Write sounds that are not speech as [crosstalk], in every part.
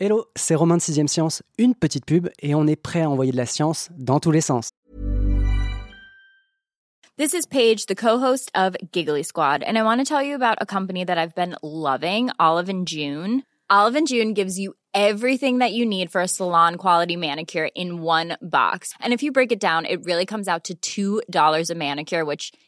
Hello, c'est Romain de 6ème Science, une petite pub et on est prêt à envoyer de la science dans tous les sens. This is Paige, the co-host of Giggly Squad, and I want to tell you about a company that I've been loving, Olive and June. Olive and June gives you everything that you need for a salon quality manicure in one box. And if you break it down, it really comes out to $2 a manicure, which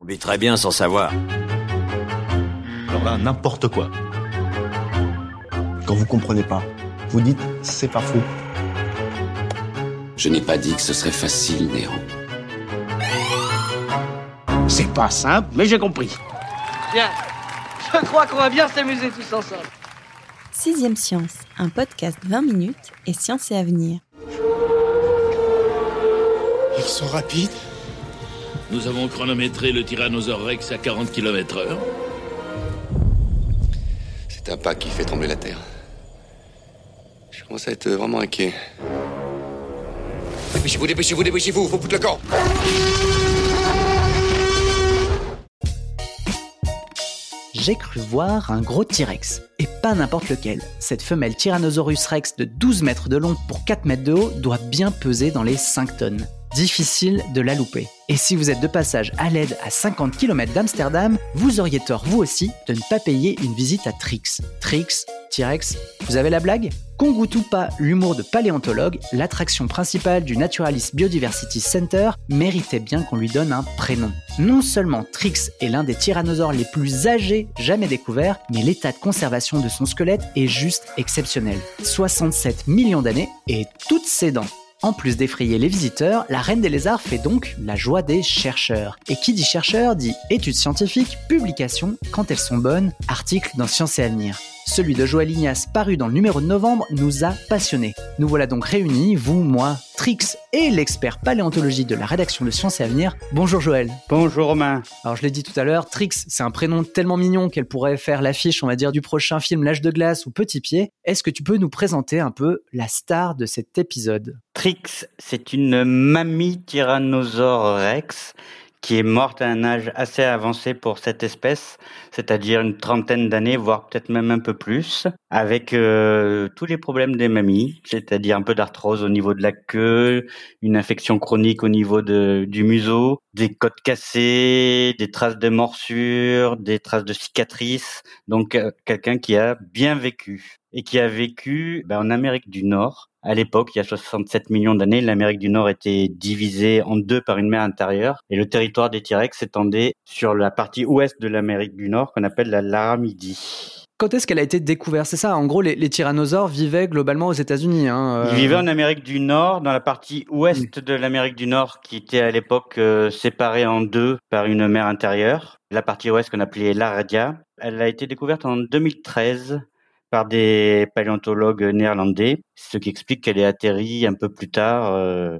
On vit très bien sans savoir. Alors là, n'importe quoi. Quand vous comprenez pas, vous dites c'est pas fou. Je n'ai pas dit que ce serait facile, Néron. C'est pas simple, mais j'ai compris. Bien. Je crois qu'on va bien s'amuser tous ensemble. Sixième Science, un podcast 20 minutes et science et avenir. Ils sont rapides. Nous avons chronométré le Tyrannosaure Rex à 40 km heure. C'est un pas qui fait trembler la Terre. Je commence à être vraiment inquiet. Dépêchez-vous, dépêchez-vous, dépêchez-vous, faut foutre le camp J'ai cru voir un gros T-Rex, et pas n'importe lequel. Cette femelle Tyrannosaurus Rex de 12 mètres de long pour 4 mètres de haut doit bien peser dans les 5 tonnes. Difficile de la louper. Et si vous êtes de passage à l'aide à 50 km d'Amsterdam, vous auriez tort vous aussi de ne pas payer une visite à Trix. Trix, T-Rex, vous avez la blague? Qu'on goûte ou pas l'humour de paléontologue, l'attraction principale du Naturalist Biodiversity Center méritait bien qu'on lui donne un prénom. Non seulement Trix est l'un des tyrannosaures les plus âgés jamais découverts, mais l'état de conservation de son squelette est juste exceptionnel. 67 millions d'années et toutes ses dents. En plus d'effrayer les visiteurs, la Reine des Lézards fait donc la joie des chercheurs. Et qui dit chercheur dit études scientifiques, publications, quand elles sont bonnes, articles dans Science et Avenir. Celui de Joël Ignace, paru dans le numéro de novembre, nous a passionnés. Nous voilà donc réunis, vous, moi, Trix et l'expert paléontologie de la rédaction de Science et Avenir. Bonjour Joël. Bonjour Romain. Alors je l'ai dit tout à l'heure, Trix, c'est un prénom tellement mignon qu'elle pourrait faire l'affiche, on va dire, du prochain film L'âge de glace ou Petit Pied. Est-ce que tu peux nous présenter un peu la star de cet épisode? Trix, c'est une mamie tyrannosaure rex qui est morte à un âge assez avancé pour cette espèce, c'est-à-dire une trentaine d'années, voire peut-être même un peu plus, avec euh, tous les problèmes des mamies, c'est-à-dire un peu d'arthrose au niveau de la queue, une infection chronique au niveau de, du museau, des côtes cassées, des traces de morsures, des traces de cicatrices, donc euh, quelqu'un qui a bien vécu et qui a vécu ben, en Amérique du Nord. À l'époque, il y a 67 millions d'années, l'Amérique du Nord était divisée en deux par une mer intérieure et le territoire des T-Rex s'étendait sur la partie ouest de l'Amérique du Nord qu'on appelle la Laramidie. Quand est-ce qu'elle a été découverte? C'est ça, en gros, les, les, tyrannosaures vivaient globalement aux États-Unis. Hein, euh... Ils vivaient en Amérique du Nord, dans la partie ouest de l'Amérique du Nord, qui était à l'époque euh, séparée en deux par une mer intérieure. La partie ouest qu'on appelait l'Aradia. Elle a été découverte en 2013 par des paléontologues néerlandais, ce qui explique qu'elle est atterrie un peu plus tard euh,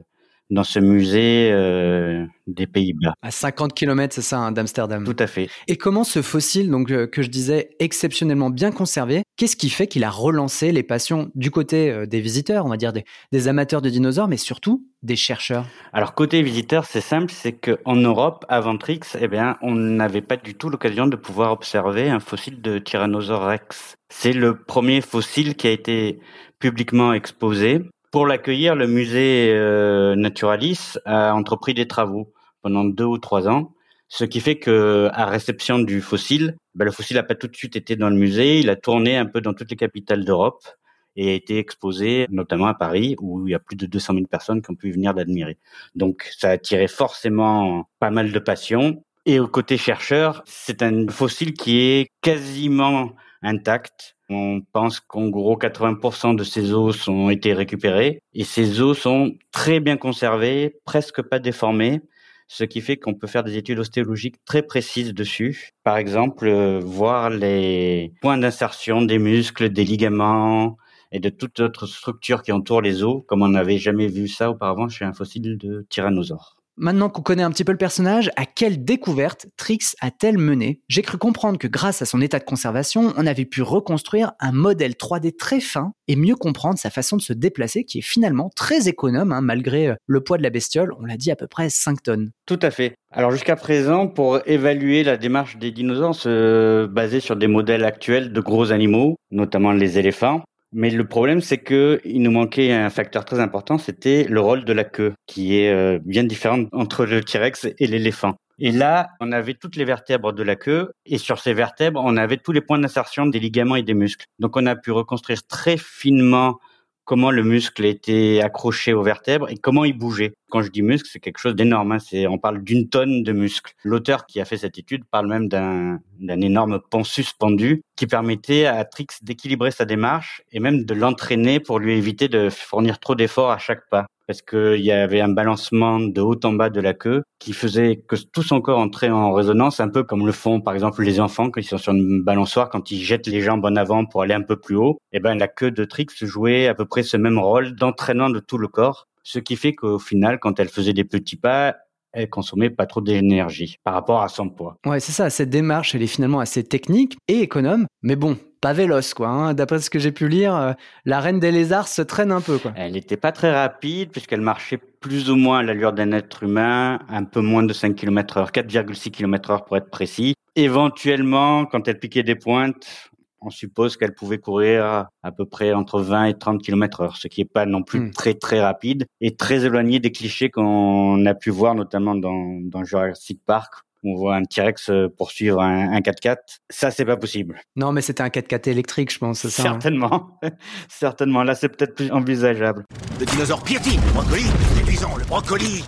dans ce musée euh, des Pays-Bas. À 50 km, c'est ça, hein, d'Amsterdam. Tout à fait. Et comment ce fossile, donc euh, que je disais exceptionnellement bien conservé, qu'est-ce qui fait qu'il a relancé les passions du côté euh, des visiteurs, on va dire des, des, amateurs de dinosaures, mais surtout des chercheurs? Alors côté visiteurs, c'est simple, c'est qu'en Europe, avant Trix, eh bien, on n'avait pas du tout l'occasion de pouvoir observer un fossile de Tyrannosaure rex. C'est le premier fossile qui a été publiquement exposé. Pour l'accueillir, le musée euh, Naturalis a entrepris des travaux pendant deux ou trois ans, ce qui fait que à réception du fossile, ben, le fossile n'a pas tout de suite été dans le musée, il a tourné un peu dans toutes les capitales d'Europe et a été exposé notamment à Paris où il y a plus de 200 000 personnes qui ont pu venir l'admirer. Donc ça a attiré forcément pas mal de passion. Et au côté chercheur, c'est un fossile qui est quasiment intact. On pense qu'en gros 80% de ces os ont été récupérés et ces os sont très bien conservés, presque pas déformés, ce qui fait qu'on peut faire des études ostéologiques très précises dessus. Par exemple, euh, voir les points d'insertion des muscles, des ligaments et de toute autre structure qui entoure les os, comme on n'avait jamais vu ça auparavant chez un fossile de tyrannosaure. Maintenant qu'on connaît un petit peu le personnage, à quelle découverte Trix a-t-elle mené J'ai cru comprendre que grâce à son état de conservation, on avait pu reconstruire un modèle 3D très fin et mieux comprendre sa façon de se déplacer qui est finalement très économe hein, malgré euh, le poids de la bestiole, on l'a dit à peu près 5 tonnes. Tout à fait. Alors jusqu'à présent, pour évaluer la démarche des dinosaures, se basait sur des modèles actuels de gros animaux, notamment les éléphants. Mais le problème, c'est que il nous manquait un facteur très important, c'était le rôle de la queue, qui est euh, bien différent entre le T-Rex et l'éléphant. Et là, on avait toutes les vertèbres de la queue, et sur ces vertèbres, on avait tous les points d'insertion des ligaments et des muscles. Donc on a pu reconstruire très finement comment le muscle était accroché aux vertèbres et comment il bougeait. Quand je dis muscle, c'est quelque chose d'énorme. Hein. On parle d'une tonne de muscles. L'auteur qui a fait cette étude parle même d'un, d'un énorme pont suspendu qui permettait à Trix d'équilibrer sa démarche et même de l'entraîner pour lui éviter de fournir trop d'efforts à chaque pas parce qu'il y avait un balancement de haut en bas de la queue qui faisait que tout son corps entrait en résonance, un peu comme le font par exemple les enfants quand ils sont sur une balançoire, quand ils jettent les jambes en avant pour aller un peu plus haut. Et eh ben la queue de Trix jouait à peu près ce même rôle d'entraînement de tout le corps, ce qui fait qu'au final, quand elle faisait des petits pas, elle consommait pas trop d'énergie par rapport à son poids. Ouais, c'est ça. Cette démarche, elle est finalement assez technique et économe. Mais bon, pas véloce, quoi. Hein. D'après ce que j'ai pu lire, euh, la reine des lézards se traîne un peu, quoi. Elle n'était pas très rapide puisqu'elle marchait plus ou moins à l'allure d'un être humain, un peu moins de 5 km heure, 4,6 km heure pour être précis. Éventuellement, quand elle piquait des pointes, on suppose qu'elle pouvait courir à peu près entre 20 et 30 km heure, ce qui n'est pas non plus hmm. très très rapide et très éloigné des clichés qu'on a pu voir notamment dans, dans Jurassic Park on voit un T-Rex euh, poursuivre un, 4x4. Ça, c'est pas possible. Non, mais c'était un 4x4 électrique, je pense. Ça, hein. Certainement. [laughs] Certainement. Là, c'est peut-être plus envisageable. Le dinosaure piétine. Le brocoli. Épuisant. Le brocoli.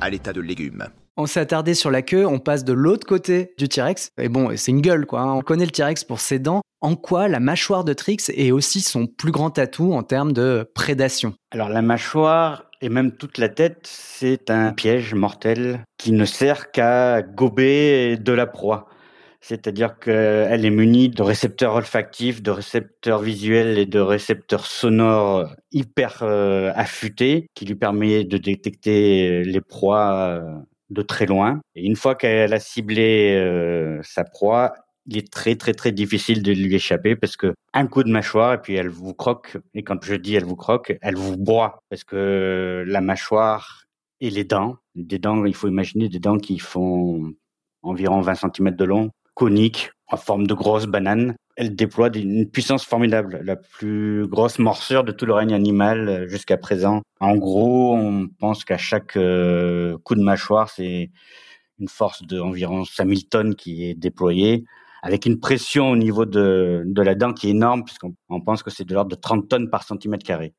À l'état de légumes. On s'est attardé sur la queue, on passe de l'autre côté du T-Rex. Et bon, c'est une gueule, quoi. Hein. On connaît le T-Rex pour ses dents. En quoi la mâchoire de Trix est aussi son plus grand atout en termes de prédation? Alors, la mâchoire et même toute la tête, c'est un piège mortel qui ne sert qu'à gober de la proie. C'est-à-dire qu'elle est munie de récepteurs olfactifs, de récepteurs visuels et de récepteurs sonores hyper euh, affûtés qui lui permettent de détecter les proies euh, de très loin. Et une fois qu'elle a ciblé euh, sa proie, il est très très très difficile de lui échapper parce que un coup de mâchoire et puis elle vous croque et quand je dis elle vous croque, elle vous broie parce que la mâchoire et les dents, des dents, il faut imaginer des dents qui font environ 20 cm de long, coniques, en forme de grosses bananes. Elle déploie une puissance formidable, la plus grosse morsure de tout le règne animal jusqu'à présent. En gros, on pense qu'à chaque euh, coup de mâchoire, c'est une force d'environ 5000 tonnes qui est déployée avec une pression au niveau de, de la dent qui est énorme, puisqu'on pense que c'est de l'ordre de 30 tonnes par centimètre carré.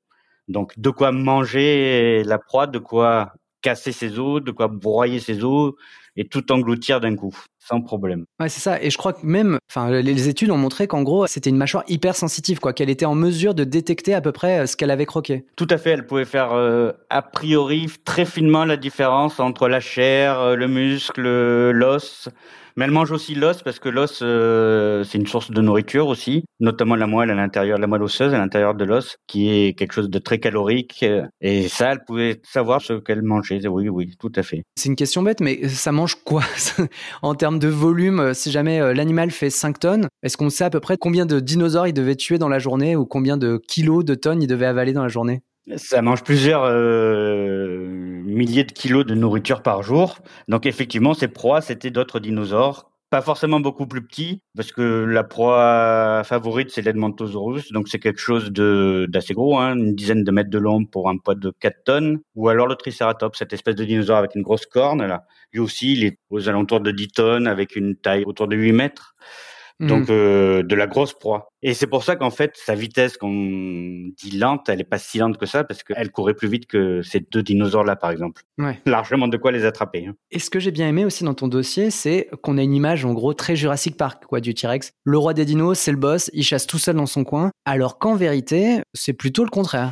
Donc, de quoi manger la proie, de quoi casser ses os, de quoi broyer ses os et tout engloutir d'un coup, sans problème. Ouais, c'est ça. Et je crois que même, enfin, les études ont montré qu'en gros, c'était une mâchoire hyper sensitive, quoi, qu'elle était en mesure de détecter à peu près euh, ce qu'elle avait croqué. Tout à fait. Elle pouvait faire euh, a priori très finement la différence entre la chair, euh, le muscle, l'os. Mais elle mange aussi l'os parce que l'os, euh, c'est une source de nourriture aussi, notamment la moelle à l'intérieur, la moelle osseuse à l'intérieur de l'os, qui est quelque chose de très calorique. Et ça, elle pouvait savoir ce qu'elle mangeait. Oui, oui, tout à fait. C'est une question bête, mais ça mange quoi [laughs] en termes de volume Si jamais euh, l'animal fait 5 tonnes, est-ce qu'on sait à peu près combien de dinosaures il devait tuer dans la journée ou combien de kilos de tonnes il devait avaler dans la journée? Ça mange plusieurs euh, milliers de kilos de nourriture par jour. Donc effectivement, ces proies, c'était d'autres dinosaures. Pas forcément beaucoup plus petits, parce que la proie favorite, c'est l'Edmontosaurus, donc c'est quelque chose d'assez gros, hein, une dizaine de mètres de long pour un poids de 4 tonnes. Ou alors le Triceratops, cette espèce de dinosaure avec une grosse corne, là. Lui aussi, il est aux alentours de 10 tonnes, avec une taille autour de 8 mètres donc mmh. euh, de la grosse proie. Et c'est pour ça qu'en fait, sa vitesse qu'on dit lente, elle est pas si lente que ça, parce qu'elle courait plus vite que ces deux dinosaures-là, par exemple. Ouais. Largement de quoi les attraper. Hein. Et ce que j'ai bien aimé aussi dans ton dossier, c'est qu'on a une image, en gros, très Jurassic Park, quoi, du T-Rex. Le roi des dinos, c'est le boss, il chasse tout seul dans son coin, alors qu'en vérité, c'est plutôt le contraire.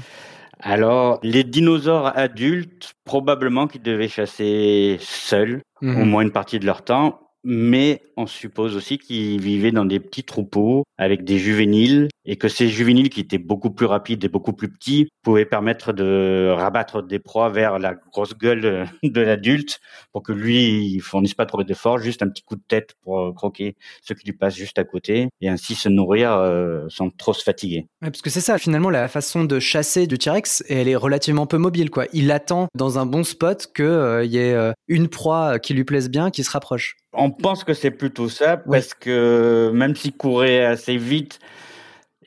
Alors, les dinosaures adultes, probablement qu'ils devaient chasser seuls, Mhm. au moins une partie de leur temps, mais on suppose aussi qu'ils vivaient dans des petits troupeaux avec des juvéniles et que ces juvéniles qui étaient beaucoup plus rapides et beaucoup plus petits pouvaient permettre de rabattre des proies vers la grosse gueule de [laughs] l'adulte pour que lui il fournisse pas trop d'efforts, juste un petit coup de tête pour euh, croquer ceux qui lui passent juste à côté et ainsi se nourrir euh, sans trop se fatiguer. Parce que c'est ça, finalement, la façon de chasser du T-Rex, elle est relativement peu mobile. Il attend dans un bon spot qu'il y ait euh, une proie qui lui plaise bien, qui se rapproche. On pense que c'est plutôt ça, parce que même s'il courait assez vite,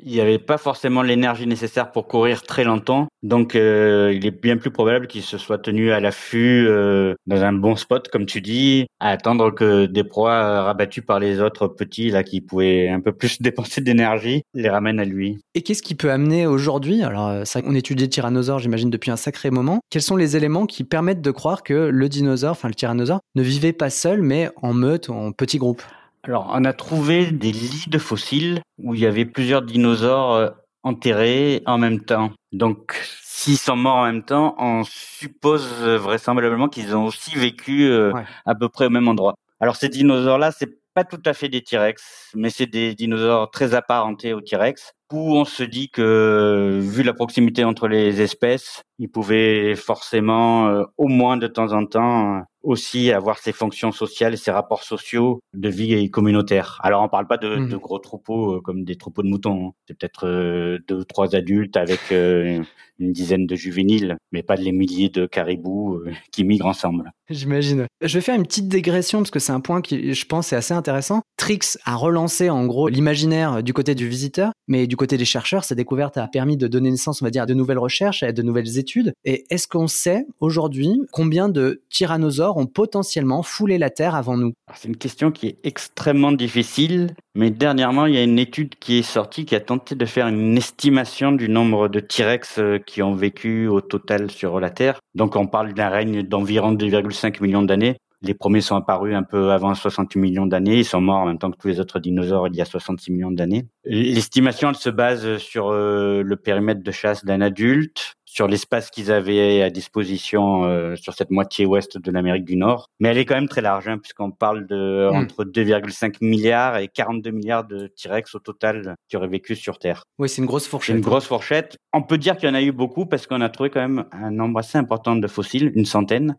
il n'y avait pas forcément l'énergie nécessaire pour courir très longtemps. Donc, euh, il est bien plus probable qu'il se soit tenu à l'affût euh, dans un bon spot, comme tu dis, à attendre que des proies euh, rabattues par les autres petits, là, qui pouvaient un peu plus [laughs] dépenser d'énergie, les ramènent à lui. Et qu'est-ce qui peut amener aujourd'hui Alors, euh, on étudie le tyrannosaure, j'imagine, depuis un sacré moment. Quels sont les éléments qui permettent de croire que le dinosaure, enfin le tyrannosaure, ne vivait pas seul, mais en meute, en petit groupe? Alors, on a trouvé des lits de fossiles où il y avait plusieurs dinosaures euh, enterrés en même temps. Donc, s'ils sont morts en même temps, on suppose euh, vraisemblablement qu'ils ont aussi vécu euh, Ouais. à peu près au même endroit. Alors, ces dinosaures-là, c'est pas tout à fait des T-Rex, mais c'est des dinosaures très apparentés aux T-Rex, où on se dit que, vu la proximité entre les espèces, ils pouvaient forcément, euh, au moins de temps en temps, euh, aussi avoir ces fonctions sociales et ces rapports sociaux de vie communautaire. Alors, on parle pas de, de gros troupeaux euh, comme des troupeaux de moutons. hein. C'est peut-être euh, deux ou trois adultes avec une dizaine de juvéniles, mais pas les milliers de caribous qui migrent ensemble. J'imagine. Je vais faire une petite dégression parce que c'est un point qui, je pense, est assez intéressant. Trix a relancé en gros l'imaginaire du côté du visiteur, mais du côté des chercheurs, sa découverte a permis de donner naissance, on va dire, à de nouvelles recherches, à de nouvelles études. Et est-ce qu'on sait aujourd'hui combien de tyrannosaures ont potentiellement foulé la Terre avant nous? C'est une question qui est extrêmement difficile, mais dernièrement, il y a une étude qui est sortie qui a tenté de faire une estimation du nombre de T-Rex euh, qui ont vécu au total sur la Terre. Donc on parle d'un règne d'environ 2,5 millions d'années. Les premiers sont apparus un peu avant 68 millions d'années. Ils sont morts en même temps que tous les autres dinosaures il y a 66 millions d'années. L'estimation, elle se base sur euh, le périmètre de chasse d'un adulte, sur l'espace qu'ils avaient à disposition euh, sur cette moitié ouest de l'Amérique du Nord. Mais elle est quand même très large, hein, puisqu'on parle de Mm. entre 2,5 milliards et 42 milliards de T-Rex au total qui auraient vécu sur Terre. Oui, c'est une grosse fourchette. une grosse fourchette. On peut dire qu'il y en a eu beaucoup parce qu'on a trouvé quand même un nombre assez important de fossiles, une centaine.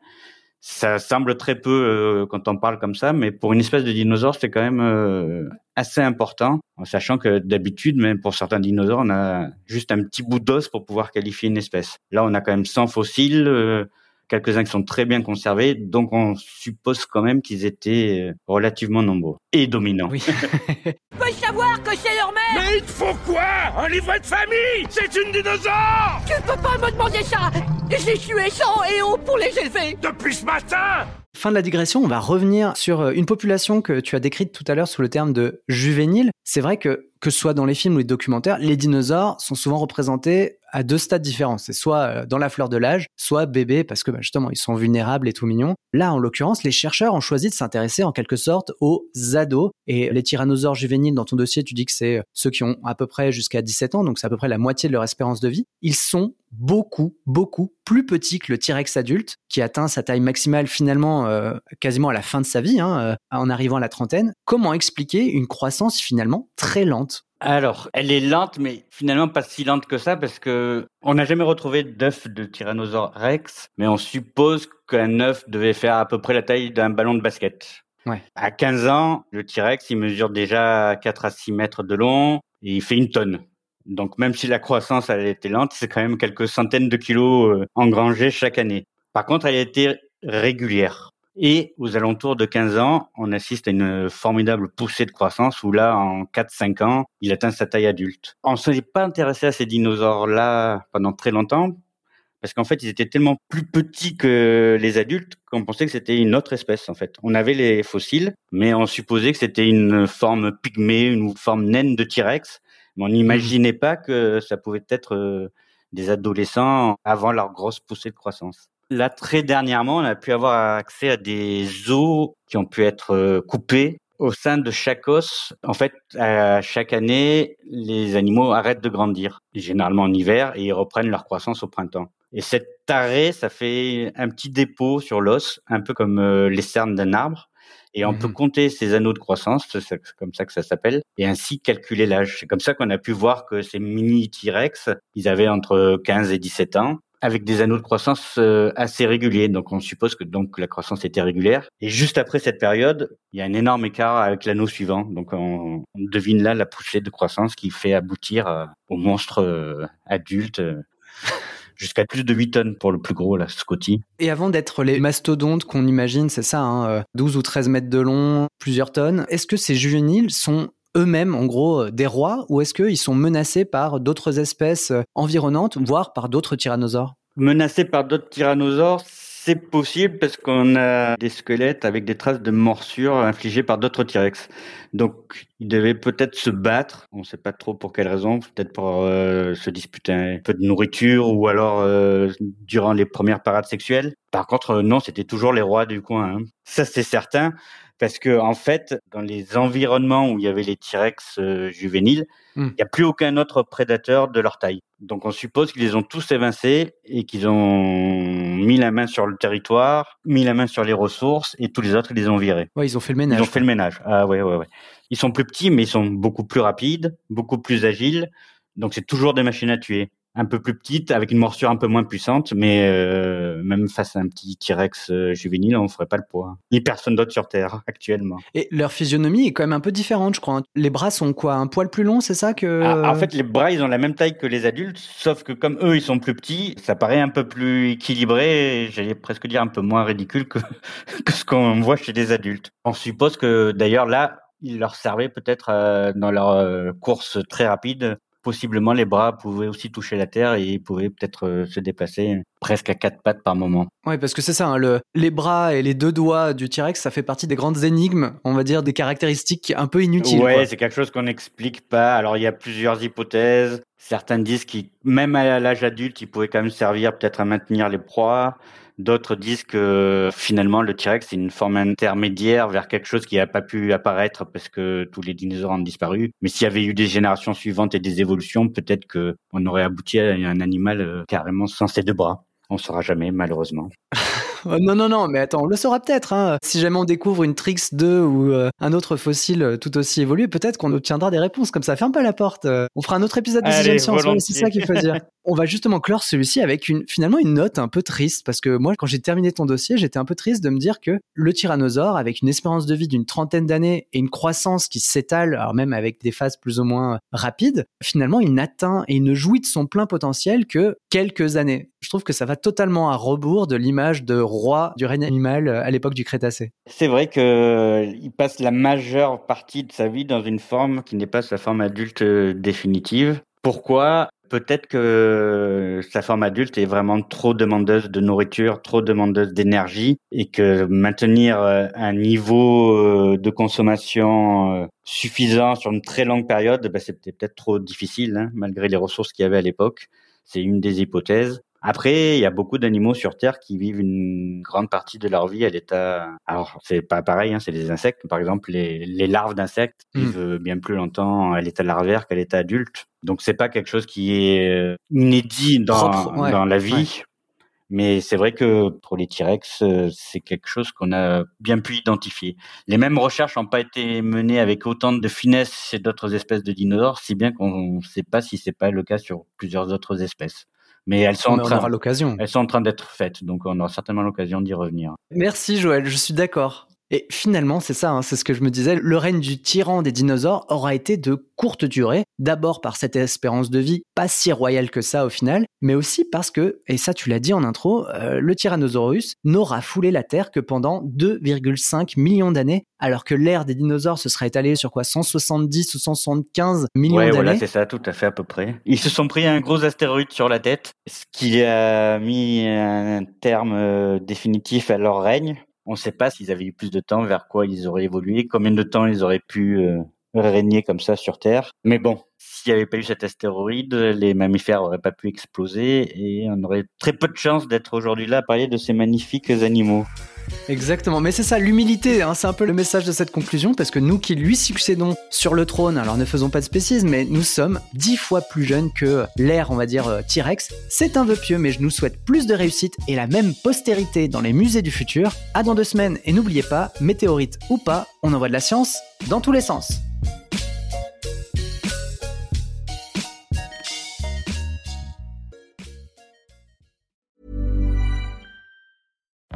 Ça semble très peu euh, quand on parle comme ça, mais pour une espèce de dinosaure, c'est quand même euh, assez important, en sachant que d'habitude, même pour certains dinosaures, on a juste un petit bout d'os pour pouvoir qualifier une espèce. Là, on a quand même 100 fossiles, euh, quelques-uns qui sont très bien conservés, donc on suppose quand même qu'ils étaient euh, relativement nombreux et dominants. Oui. [laughs] Peux savoir que c'est leur mère Mais il te faut quoi? Un livret de famille C'est une dinosaure Tu peux pas me demander ça J'ai tué sang et eau pour les élever Depuis ce matin Fin de la digression, on va revenir sur euh, une population que tu as décrite tout à l'heure sous le terme de juvénile. C'est vrai que, que ce soit dans les films ou les documentaires, les dinosaures sont souvent représentés à deux stades différents. C'est soit euh, dans la fleur de l'âge, soit bébé, parce que bah, justement, ils sont vulnérables et tout mignons. Là, en l'occurrence, les chercheurs ont choisi de s'intéresser en quelque sorte aux ados. Et les tyrannosaures juvéniles, dans ton dossier, tu dis que c'est euh, ceux qui ont à peu près jusqu'à 17 ans, donc c'est à peu près la moitié de leur espérance de vie. Ils sont beaucoup, beaucoup plus petits que le T-Rex adulte, qui atteint sa taille maximale finalement euh, quasiment à la fin de sa vie, hein, en arrivant à la trentaine. Comment expliquer une croissance finalement très lente? Alors, elle est lente, mais finalement pas si lente que ça, parce que on n'a jamais retrouvé d'œuf de Tyrannosaure Rex, mais on suppose qu'un œuf devait faire à peu près la taille d'un ballon de basket. Ouais. À 15 ans, le T-Rex, il mesure déjà 4 à 6 mètres de long et il fait une tonne. Donc même si la croissance elle était lente, c'est quand même quelques centaines de kilos euh, engrangés chaque année. Par contre, elle était régulière. Et aux alentours de 15 ans, on assiste à une formidable poussée de croissance où là, en 4-5 ans, il atteint sa taille adulte. On ne s'est pas intéressé à ces dinosaures-là pendant très longtemps parce qu'en fait, ils étaient tellement plus petits que les adultes qu'on pensait que c'était une autre espèce, en fait. On avait les fossiles, mais on supposait que c'était une forme pygmée, une forme naine de T-Rex, mais on n'imaginait pas que ça pouvait être euh, des adolescents avant leur grosse poussée de croissance. Là, très dernièrement, on a pu avoir accès à des os qui ont pu être euh, coupés au sein de chaque os, en fait, à chaque année, les animaux arrêtent de grandir, généralement en hiver, et ils reprennent leur croissance au printemps. Et cet arrêt, ça fait un petit dépôt sur l'os, un peu comme euh, les cernes d'un arbre. Et on peut Mhm. compter ces anneaux de croissance, c'est comme ça que ça s'appelle, et ainsi calculer l'âge. C'est comme ça qu'on a pu voir que ces mini T-Rex, ils avaient entre 15 et 17 ans, avec des anneaux de croissance euh, assez réguliers. Donc on suppose que donc la croissance était régulière. Et juste après cette période, il y a un énorme écart avec l'anneau suivant. Donc on, devine là la poussée de croissance qui fait aboutir euh, au monstre euh, adulte. [laughs] Jusqu'à plus de 8 tonnes pour le plus gros, la Scotty. Et avant d'être les mastodontes qu'on imagine, c'est ça, hein, euh, 12 ou 13 mètres de long, plusieurs tonnes, est-ce que ces juvéniles sont eux-mêmes, en gros, euh, des rois, ou est-ce qu'ils sont menacés par d'autres espèces euh, environnantes, voire par d'autres tyrannosaures? Menacés par d'autres tyrannosaures, c'est possible parce qu'on a des squelettes avec des traces de morsures infligées par d'autres T-Rex. Donc, ils devaient peut-être se battre. On ne sait pas trop pour quelle raison. Peut-être pour euh, se disputer un peu de nourriture ou alors durant les premières parades sexuelles. Par contre, non, c'était toujours les rois du coin. hein. Ça, c'est certain. Parce que en fait, dans les environnements où il y avait les T-Rex euh, juvéniles, il Mm. n'y a plus aucun autre prédateur de leur taille. Donc on suppose qu'ils les ont tous évincés et qu'ils ont mis la main sur le territoire, mis la main sur les ressources et tous les autres ils les ont virés. Ouais, ils ont fait le ménage. Ils ont fait le ménage. Ah ouais ouais ouais. Ils sont plus petits mais ils sont beaucoup plus rapides, beaucoup plus agiles. Donc c'est toujours des machines à tuer. Un peu plus petites, avec une morsure un peu moins puissante, mais euh, même face à un petit T-Rex euh, juvénile, on ferait pas le poids. Ni personne d'autre sur Terre [laughs] actuellement. Et leur physionomie est quand même un peu différente, je crois. hein. Les bras sont quoi Un poil plus long, c'est ça que Ah, en fait, les bras, ils ont la même taille que les adultes, sauf que comme eux, ils sont plus petits, ça paraît un peu plus équilibré, j'allais presque dire un peu moins ridicule que, [laughs] que ce qu'on voit chez les adultes. On suppose que d'ailleurs là, il leur servait peut-être euh, dans leur euh, course très rapide. Possiblement, les bras pouvaient aussi toucher la terre et ils pouvaient peut-être euh, se déplacer presque à quatre pattes par moment. Ouais, parce que c'est ça, hein, le, les bras et les deux doigts du T-Rex, ça fait partie des grandes énigmes, on va dire des caractéristiques un peu inutiles. Quoi. c'est quelque chose qu'on n'explique pas. Alors, il y a plusieurs hypothèses. Certains disent qu'ils, même à l'âge adulte, ils pouvaient quand même servir peut-être à maintenir les proies. D'autres disent que finalement le T-Rex c'est une forme intermédiaire vers quelque chose qui n'a pas pu apparaître parce que tous les dinosaures ont disparu. Mais s'il y avait eu des générations suivantes et des évolutions, peut-être que on aurait abouti à un animal euh, carrément sans ses deux bras. On saura jamais, malheureusement. [laughs] Oh, non, non, non, mais attends, on le saura peut-être. Hein. Si jamais on découvre une Trix 2 ou euh, un autre fossile euh, tout aussi évolué, peut-être qu'on obtiendra des réponses. Comme ça, ferme pas la porte. Euh, on fera un autre épisode de Sixième Science. ouais. C'est ça qu'il faut dire. [laughs] On va justement clore celui-ci avec une, finalement une note un peu triste parce que moi, quand j'ai terminé ton dossier, j'étais un peu triste de me dire que le tyrannosaure, avec une espérance de vie d'une trentaine d'années et une croissance qui s'étale, alors même avec des phases plus ou moins rapides, finalement, il n'atteint et il ne jouit de son plein potentiel que quelques années. Je trouve que ça va totalement à rebours de l'image de roi du règne animal euh, à l'époque du Crétacé. C'est vrai que euh, passe la majeure partie de sa vie dans une forme qui n'est pas sa forme adulte euh, définitive. Pourquoi? Peut-être que sa forme adulte est vraiment trop demandeuse de nourriture, trop demandeuse d'énergie, et que maintenir un niveau de consommation suffisant sur une très longue période, bah, c'était peut-être trop difficile, hein, malgré les ressources qu'il y avait à l'époque. C'est une des hypothèses. Après, il y a beaucoup d'animaux sur Terre qui vivent une grande partie de leur vie à l'état. Alors, c'est pas pareil, hein, c'est des insectes. Par exemple, les, les larves d'insectes Mm. vivent bien plus longtemps à l'état larvaire qu'à l'état adulte. Donc, c'est pas quelque chose qui est euh, inédit dans, Propre, ouais. dans la vie. Ouais. Mais c'est vrai que pour les T-Rex, euh, c'est quelque chose qu'on a bien pu identifier. Les mêmes recherches n'ont pas été menées avec autant de finesse chez d'autres espèces de dinosaures, si bien qu'on ne sait pas si c'est pas le cas sur plusieurs autres espèces. Mais elles sont On en en train, aura l'occasion. elles sont en train d'être faites, donc on aura certainement l'occasion d'y revenir. Merci Joël, je suis d'accord. Et finalement, c'est ça, hein, c'est ce que je me disais, le règne du tyran des dinosaures aura été de courte durée, d'abord par cette espérance de vie pas si royale que ça au final, mais aussi parce que, et ça tu l'as dit en intro, euh, le Tyrannosaurus n'aura foulé la Terre que pendant 2,5 millions d'années, alors que l'ère des dinosaures se serait étalée sur quoi 170 ou 175 millions Ouais, d'années voilà, c'est ça, tout à fait à peu près. Ils se sont pris un gros astéroïde sur la tête, ce qui a mis un terme euh, définitif à leur règne. On ne sait pas s'ils avaient eu plus de temps, vers quoi ils auraient évolué, combien de temps ils auraient pu euh, régner comme ça sur Terre. Mais bon, s'il n'y avait pas eu cet astéroïde, les mammifères n'auraient pas pu exploser et on aurait très peu de chances d'être aujourd'hui là à parler de ces magnifiques animaux. Exactement, mais c'est ça, l'humilité, hein, c'est un peu le message de cette conclusion, parce que nous qui lui succédons sur le trône, alors ne faisons pas de spécisme, mais nous sommes dix fois plus jeunes que l'ère, on va dire, euh, T-Rex. C'est un vœu pieux, mais je nous souhaite plus de réussite et la même postérité dans les musées du futur. À dans deux semaines, et n'oubliez pas, météorite ou pas, on envoie de la science dans tous les sens.